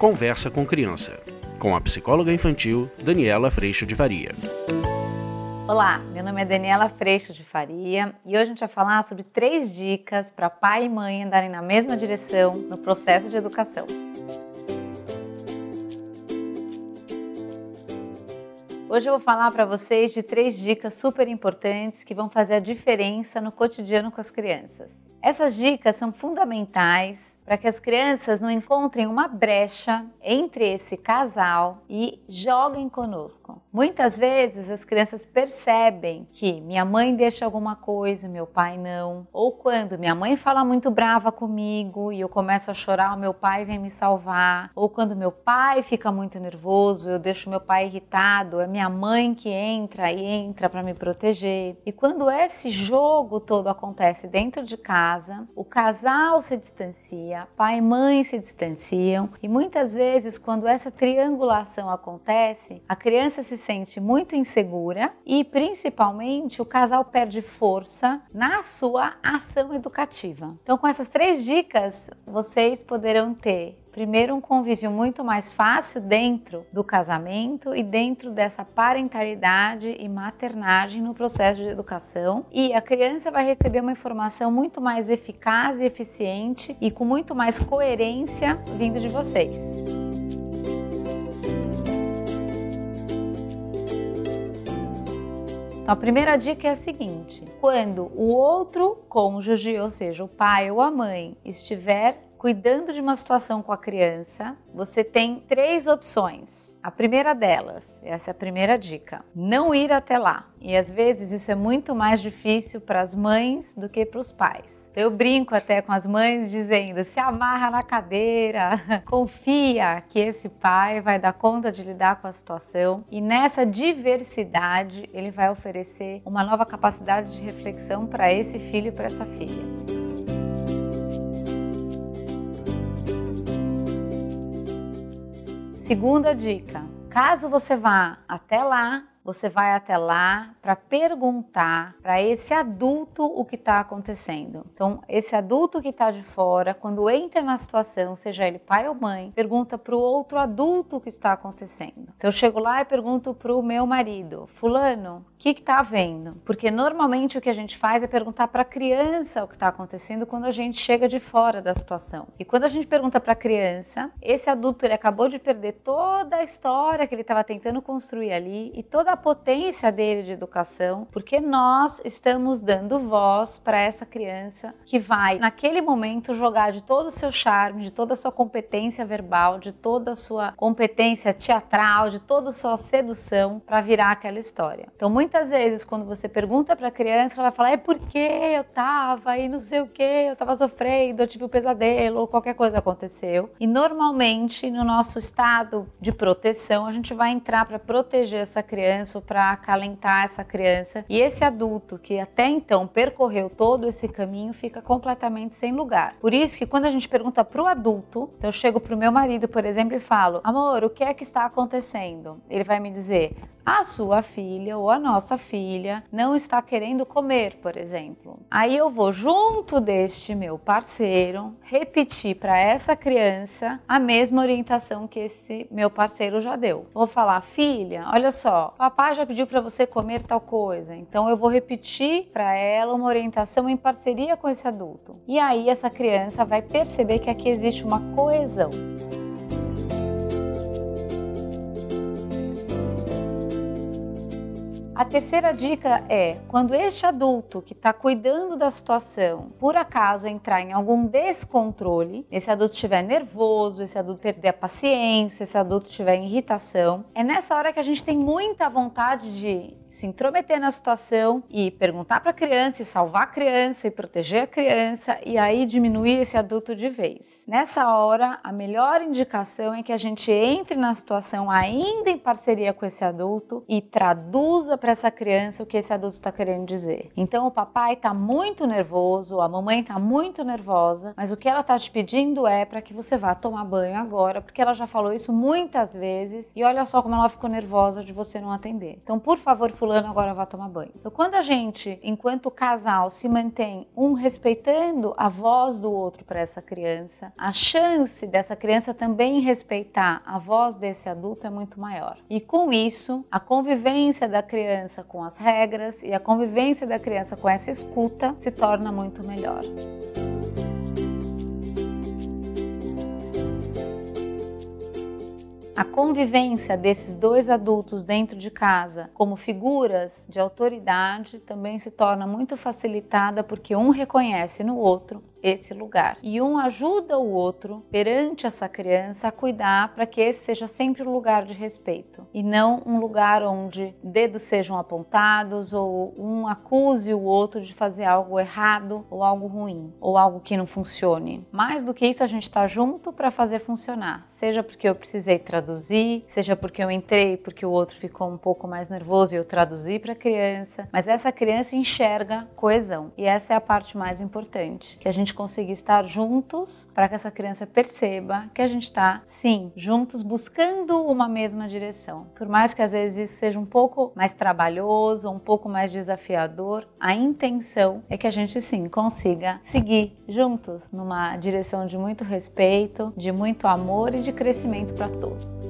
Conversa com Criança, com a psicóloga infantil Daniela Freixo de Faria. Olá, meu nome é Daniela Freixo de Faria e hoje a gente vai falar sobre três dicas para pai e mãe andarem na mesma direção no processo de educação. Hoje eu vou falar para vocês de três dicas super importantes que vão fazer a diferença no cotidiano com as crianças. Essas dicas são fundamentais para que as crianças não encontrem uma brecha entre esse casal e joguem conosco. Muitas vezes as crianças percebem que minha mãe deixa alguma coisa, meu pai não, ou quando minha mãe fala muito brava comigo e eu começo a chorar, meu pai vem me salvar, ou quando meu pai fica muito nervoso, eu deixo meu pai irritado, é minha mãe que entra e entra para me proteger. E quando esse jogo todo acontece dentro de casa, o casal se distancia pai e mãe se distanciam. E muitas vezes, quando essa triangulação acontece, a criança se sente muito insegura e, principalmente, o casal perde força na sua ação educativa. Então, com essas três dicas, vocês poderão ter Primeiro, um convívio muito mais fácil dentro do casamento e dentro dessa parentalidade e maternagem no processo de educação. E a criança vai receber uma informação muito mais eficaz e eficiente e com muito mais coerência vindo de vocês. Então, a primeira dica é a seguinte: quando o outro cônjuge, ou seja, o pai ou a mãe, estiver cuidando de uma situação com a criança, você tem três opções. A primeira delas, essa é a primeira dica, não ir até lá. E às vezes isso é muito mais difícil para as mães do que para os pais. Eu brinco até com as mães dizendo: se amarra na cadeira, confia que esse pai vai dar conta de lidar com a situação e nessa diversidade ele vai oferecer uma nova capacidade de reflexão para esse filho e para essa filha. Segunda dica: caso você vá até lá você vai até lá para perguntar para esse adulto o que está acontecendo. Então, esse adulto que está de fora, quando entra na situação, seja ele pai ou mãe, pergunta para o outro adulto o que está acontecendo. Então, eu chego lá e pergunto para o meu marido, Fulano, o que está havendo? Porque normalmente o que a gente faz é perguntar para a criança o que está acontecendo quando a gente chega de fora da situação. E quando a gente pergunta para a criança, esse adulto ele acabou de perder toda a história que ele estava tentando construir ali e toda a potência dele de educação, porque nós estamos dando voz para essa criança que vai, naquele momento, jogar de todo o seu charme, de toda a sua competência verbal, de toda a sua competência teatral, de toda a sua sedução para virar aquela história. Então, muitas vezes, quando você pergunta para a criança, ela vai falar: é porque eu tava e não sei o que, eu tava sofrendo, eu tive um pesadelo, ou qualquer coisa aconteceu. E normalmente, no nosso estado de proteção, a gente vai entrar para proteger essa criança para acalentar essa criança. E esse adulto que até então percorreu todo esse caminho fica completamente sem lugar. Por isso que quando a gente pergunta para o adulto, então eu chego para o meu marido, por exemplo, e falo: Amor, o que é que está acontecendo? Ele vai me dizer: a sua filha ou a nossa filha não está querendo comer, por exemplo. Aí eu vou junto deste meu parceiro repetir para essa criança a mesma orientação que esse meu parceiro já deu. Vou falar: "Filha, olha só, papai já pediu para você comer tal coisa". Então eu vou repetir para ela uma orientação em parceria com esse adulto. E aí essa criança vai perceber que aqui existe uma coesão. A terceira dica é: quando este adulto que está cuidando da situação, por acaso entrar em algum descontrole, esse adulto estiver nervoso, esse adulto perder a paciência, esse adulto estiver em irritação, é nessa hora que a gente tem muita vontade de se intrometer na situação e perguntar para a criança, e salvar a criança e proteger a criança e aí diminuir esse adulto de vez. Nessa hora, a melhor indicação é que a gente entre na situação ainda em parceria com esse adulto e traduza para essa criança o que esse adulto está querendo dizer. Então, o papai está muito nervoso, a mamãe está muito nervosa, mas o que ela está te pedindo é para que você vá tomar banho agora, porque ela já falou isso muitas vezes e olha só como ela ficou nervosa de você não atender. Então, por favor, fulano, agora vá tomar banho. Então, quando a gente, enquanto casal, se mantém um respeitando a voz do outro para essa criança, a chance dessa criança também respeitar a voz desse adulto é muito maior. E com isso, a convivência da criança com as regras e a convivência da criança com essa escuta se torna muito melhor. A convivência desses dois adultos dentro de casa como figuras de autoridade também se torna muito facilitada porque um reconhece no outro esse lugar. E um ajuda o outro perante essa criança a cuidar para que esse seja sempre um lugar de respeito e não um lugar onde dedos sejam apontados ou um acuse o outro de fazer algo errado ou algo ruim ou algo que não funcione. Mais do que isso, a gente está junto para fazer funcionar, seja porque eu precisei traduzir, seja porque eu entrei porque o outro ficou um pouco mais nervoso e eu traduzi para a criança, mas essa criança enxerga coesão e essa é a parte mais importante, que a gente gente conseguir estar juntos para que essa criança perceba que a gente está, sim, juntos buscando uma mesma direção. Por mais que às vezes isso seja um pouco mais trabalhoso, um pouco mais desafiador, a intenção é que a gente sim consiga seguir juntos numa direção de muito respeito, de muito amor e de crescimento para todos.